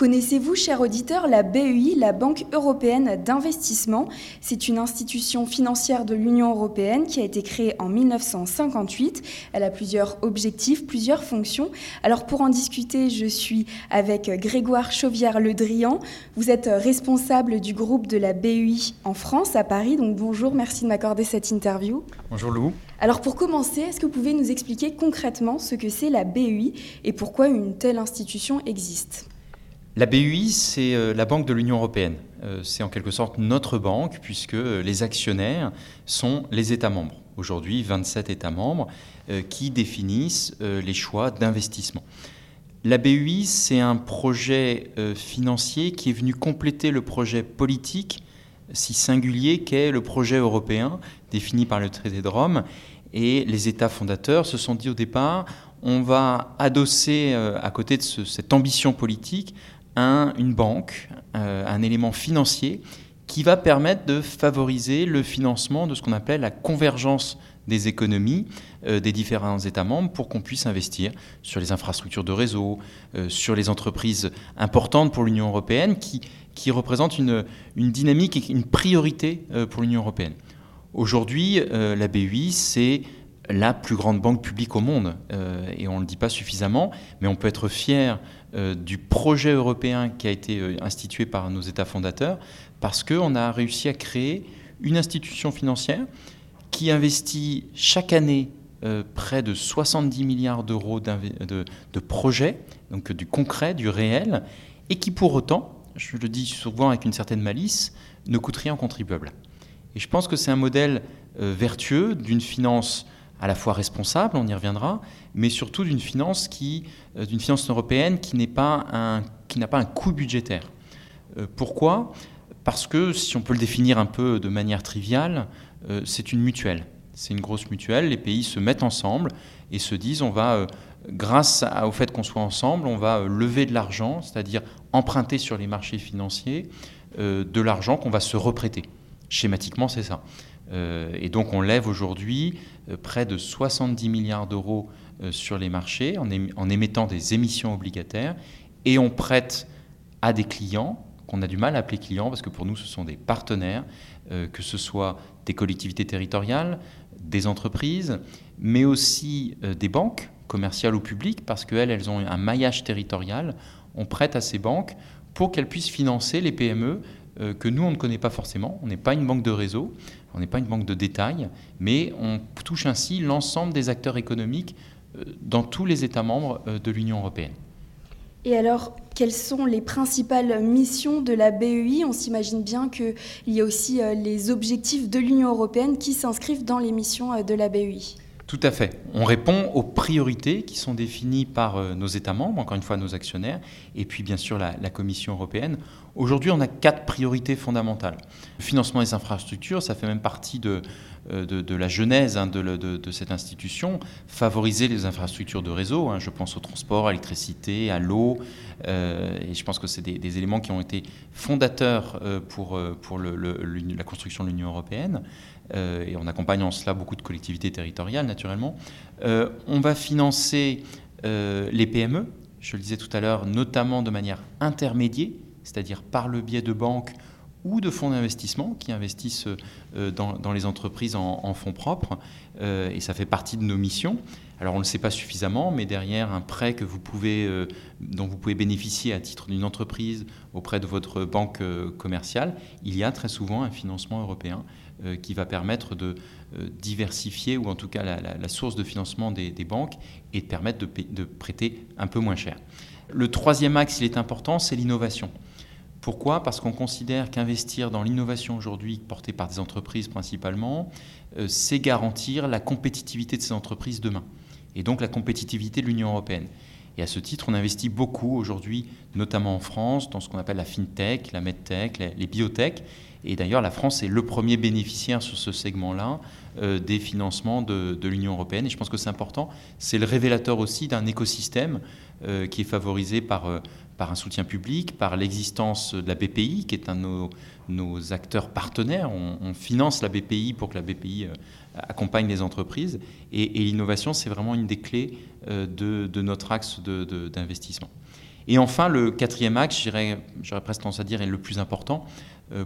Connaissez-vous, cher auditeur, la BEI, la Banque européenne d'investissement? C'est une institution financière de l'Union européenne qui a été créée en 1958. Elle a plusieurs objectifs, plusieurs fonctions. Alors pour en discuter, je suis avec Grégoire Chauvière-Le Drian. Vous êtes responsable du groupe de la BEI en France, à Paris. Donc bonjour, merci de m'accorder cette interview. Bonjour Lou. Alors pour commencer, est-ce que vous pouvez nous expliquer concrètement ce que c'est la BEI et pourquoi une telle institution existe? La BUI, c'est euh, la banque de l'Union européenne. Euh, c'est en quelque sorte notre banque, puisque euh, les actionnaires sont les États membres. Aujourd'hui, 27 États membres qui définissent les choix d'investissement. La BUI, c'est un projet financier qui est venu compléter le projet politique si singulier qu'est le projet européen défini par le traité de Rome. Et les États fondateurs se sont dit au départ, on va adosser à côté de cette ambition politique une banque, euh, un élément financier qui va permettre de favoriser le financement de ce qu'on appelle la convergence des économies euh, des différents États membres pour qu'on puisse investir sur les infrastructures de réseau, euh, sur les entreprises importantes pour l'Union européenne qui, qui représentent une, une, dynamique et une priorité pour l'Union européenne. Aujourd'hui, la BUI, c'est la plus grande banque publique au monde, et on ne le dit pas suffisamment, mais on peut être fier euh, du projet européen qui a été euh, institué par nos États fondateurs, parce qu'on a réussi à créer une institution financière qui investit chaque année euh, près de 70 milliards d'euros de, de, projets, donc du concret, du réel, et qui pour autant, je le dis souvent avec une certaine malice, ne coûte rien aux contribuables. Et je pense que c'est un modèle vertueux d'une finance à la fois responsable, on y reviendra, mais surtout d'une finance qui, euh, d'une finance européenne qui n'est pas un, qui n'a pas un coût budgétaire. Euh, pourquoi? Parce que si on peut le définir un peu de manière triviale, euh, c'est une mutuelle. C'est une grosse mutuelle. Les pays se mettent ensemble et se disent on va, grâce au fait qu'on soit ensemble, on va lever de l'argent, c'est-à-dire emprunter sur les marchés financiers de l'argent qu'on va se reprêter. Schématiquement, c'est ça. Euh, et donc on lève aujourd'hui euh, près de 70 milliards d'euros euh, sur les marchés en, émettant des émissions obligataires et on prête à des clients qu'on a du mal à appeler clients parce que pour nous ce sont des partenaires, que ce soit des collectivités territoriales, des entreprises, mais aussi des banques commerciales ou publiques parce qu'elles elles ont un maillage territorial. On prête à ces banques pour qu'elles puissent financer les PME que nous on ne connaît pas forcément. On n'est pas une banque de réseau, on n'est pas une banque de détail, mais on touche ainsi l'ensemble des acteurs économiques euh, dans tous les États membres euh, de l'Union européenne. Et alors, quelles sont les principales missions de la BEI On s'imagine bien qu'il y a aussi euh, les objectifs de l'Union européenne qui s'inscrivent dans les missions de la BEI. Tout à fait. On répond aux priorités qui sont définies par euh, nos États membres, encore une fois nos actionnaires, et puis bien sûr la, Commission européenne. Aujourd'hui, on a quatre priorités fondamentales. Le financement des infrastructures, ça fait même partie de, euh, la genèse hein, de, cette institution. Favoriser les infrastructures de réseau, hein. je pense au transport, à l'électricité, à l'eau, euh, et je pense que c'est des, éléments qui ont été fondateurs pour, la construction de l'Union européenne. Euh, et on accompagne en cela beaucoup de collectivités territoriales naturellement. Euh, on va financer euh, les PME, je le disais tout à l'heure, notamment de manière intermédiaire, c'est-à-dire par le biais de banques ou de fonds d'investissement qui investissent dans, les entreprises en, fonds propres, et ça fait partie de nos missions. Alors on ne le sait pas suffisamment, mais derrière un prêt que vous pouvez, dont vous pouvez bénéficier à titre d'une entreprise auprès de votre banque commerciale, il y a très souvent un financement européen qui va permettre de euh, diversifier, ou en tout cas la, source de financement des, banques, et de permettre de, de, prêter un peu moins cher. Le troisième axe, il est important, c'est l'innovation. Pourquoi? Parce qu'on considère qu'investir dans l'innovation aujourd'hui, portée par des entreprises principalement, euh, c'est garantir la compétitivité de ces entreprises demain, et donc la compétitivité de l'Union européenne. Et à ce titre, on investit beaucoup aujourd'hui, notamment en France, dans ce qu'on appelle la fintech, la medtech, les, les biotech. Et d'ailleurs, la France est le premier bénéficiaire sur ce segment-là euh, des financements de, l'Union européenne. Et je pense que c'est important. C'est le révélateur aussi d'un écosystème euh, qui est favorisé par, euh, par un soutien public, par l'existence de la BPI, qui est un de nos, acteurs partenaires. On, finance la BPI pour que la BPI accompagne les entreprises. Et, l'innovation, c'est vraiment une des clés de, notre axe d'investissement. Et enfin, le quatrième axe, j'aurais presque tendance à dire, est le plus important.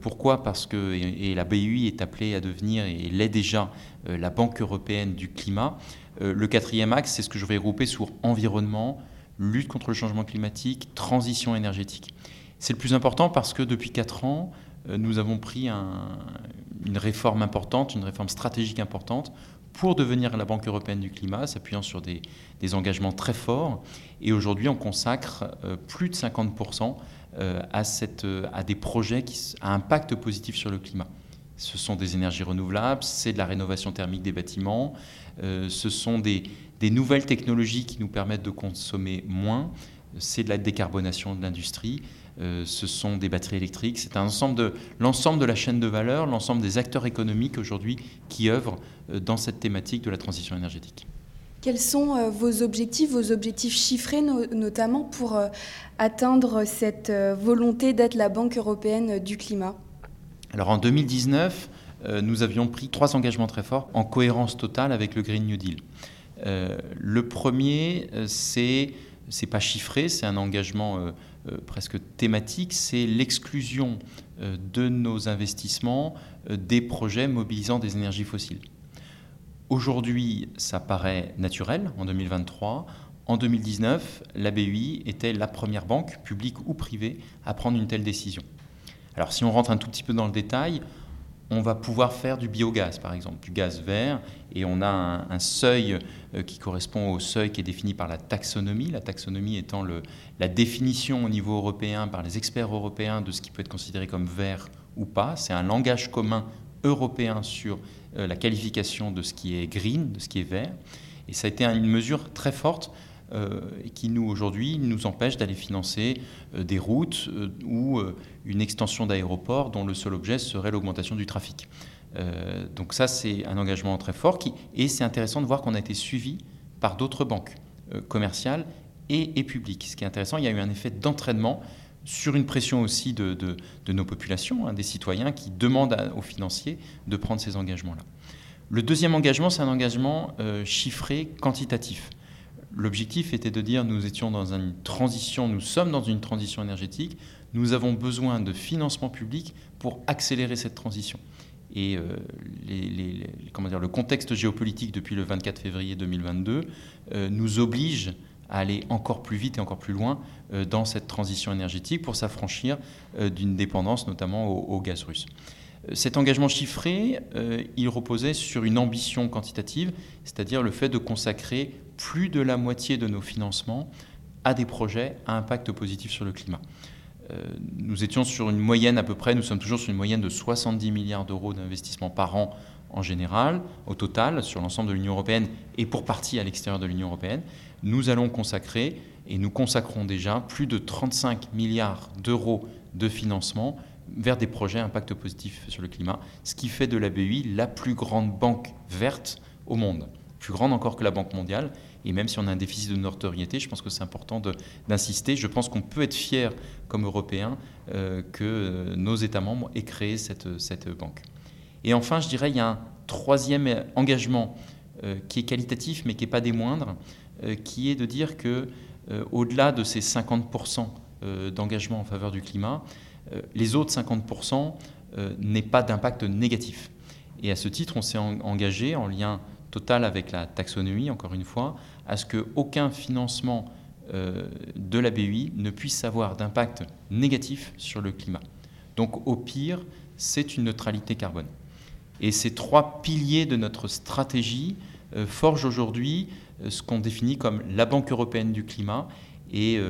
pourquoi? Parce que et, la BUI est appelée à devenir, et l'est déjà, la Banque européenne du climat. le quatrième axe, c'est ce que je vais regrouper sur environnement, lutte contre le changement climatique, transition énergétique. C'est le plus important parce que depuis quatre ans, euh, nous avons pris une réforme importante, une réforme stratégique importante pour devenir la Banque européenne du climat, s'appuyant sur des, engagements très forts. Et aujourd'hui, on consacre euh, plus de 50% euh, à, cette, à des projets qui, à impact positif sur le climat. Ce sont des énergies renouvelables, c'est de la rénovation thermique des bâtiments, ce sont des, des nouvelles technologies qui nous permettent de consommer moins, c'est de la décarbonation de l'industrie, euh, ce sont des batteries électriques, c'est de l'ensemble de la chaîne de valeur, l'ensemble des acteurs économiques aujourd'hui qui œuvrent euh, dans cette thématique de la transition énergétique. Quels sont euh, vos objectifs, vos objectifs chiffrés notamment pour atteindre cette volonté d'être la Banque européenne du climat? Alors en 2019, nous avions pris trois engagements très forts en cohérence totale avec le Green New Deal. le premier, c'est c'est pas chiffré, c'est un engagement presque thématique, c'est l'exclusion euh, de nos investissements des projets mobilisant des énergies fossiles. Aujourd'hui, ça paraît naturel en 2023. En 2019, la BUI était la première banque, publique ou privée, à prendre une telle décision. Alors si on rentre un tout petit peu dans le détail, on va pouvoir faire du biogaz, par exemple, du gaz vert, et on a un, seuil euh, qui correspond au seuil qui est défini par la taxonomie, la taxonomie étant la définition au niveau européen par les experts européens de ce qui peut être considéré comme vert ou pas. C'est un langage commun européen sur euh, la qualification de ce qui est green, de ce qui est vert. Et ça a été une mesure très forte et qui nous aujourd'hui nous empêche d'aller financer euh, des routes euh, ou une extension d'aéroports dont le seul objet serait l'augmentation du trafic. donc ça c'est un engagement très fort et c'est intéressant de voir qu'on a été suivi par d'autres banques commerciales et, publiques. Ce qui est intéressant, il y a eu un effet d'entraînement sur une pression aussi de, nos populations, hein, des citoyens qui demandent aux financiers de prendre ces engagements-là. Le deuxième engagement, c'est un engagement chiffré, quantitatif. L'objectif était de dire nous étions dans une transition, nous sommes dans une transition énergétique, nous avons besoin de financement public pour accélérer cette transition. Et euh, le contexte géopolitique depuis le 24 février 2022 euh, nous oblige à aller encore plus vite et encore plus loin euh, dans cette transition énergétique pour s'affranchir d'une dépendance notamment au, gaz russe. Cet engagement chiffré, il reposait sur une ambition quantitative, c'est-à-dire le fait de consacrer plus de la moitié de nos financements à des projets à impact positif sur le climat. Euh, nous étions sur une moyenne à peu près, nous sommes toujours sur une moyenne de 70 milliards d'euros d'investissement par an en général, au total, sur l'ensemble de l'Union européenne et pour partie à l'extérieur de l'Union européenne. Nous allons consacrer, et nous consacrons déjà, plus de 35 milliards d'euros de financement vers des projets à impact positif sur le climat, ce qui fait de la BEI la plus grande banque verte au monde, plus grande encore que la Banque mondiale, et même si on a un déficit de notoriété, je pense que c'est important d'insister. Je pense qu'on peut être fier comme Européens euh, que euh, nos États membres aient créé cette, banque. Et enfin, je dirais, il y a un troisième engagement euh, qui est qualitatif, mais qui n'est pas des moindres, qui est de dire que au-delà de ces 50% d'engagement en faveur du climat, les autres 50% n'aient pas d'impact négatif. Et à ce titre, on s'est engagé en lien total avec la taxonomie, encore une fois, à ce qu'aucun financement euh, de la BUI ne puisse avoir d'impact négatif sur le climat. Donc au pire, c'est une neutralité carbone. Et ces trois piliers de notre stratégie euh, forgent aujourd'hui euh, ce qu'on définit comme la Banque européenne du climat. Et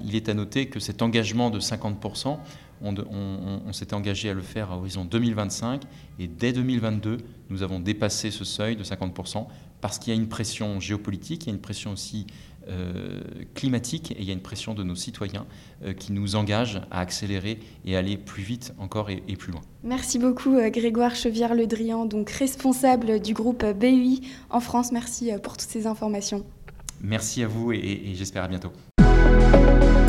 il est à noter que cet engagement de 50%, on, s'était engagé à le faire à horizon 2025 et dès 2022, nous avons dépassé ce seuil de 50% parce qu'il y a une pression géopolitique, il y a une pression aussi euh, climatique et il y a une pression de nos citoyens euh, qui nous engage à accélérer et aller plus vite encore et, plus loin. Merci beaucoup euh, Grégoire Chevière-Le Drian, donc responsable du groupe BUI en France. Merci pour toutes ces informations. Merci à vous et, et j'espère à bientôt.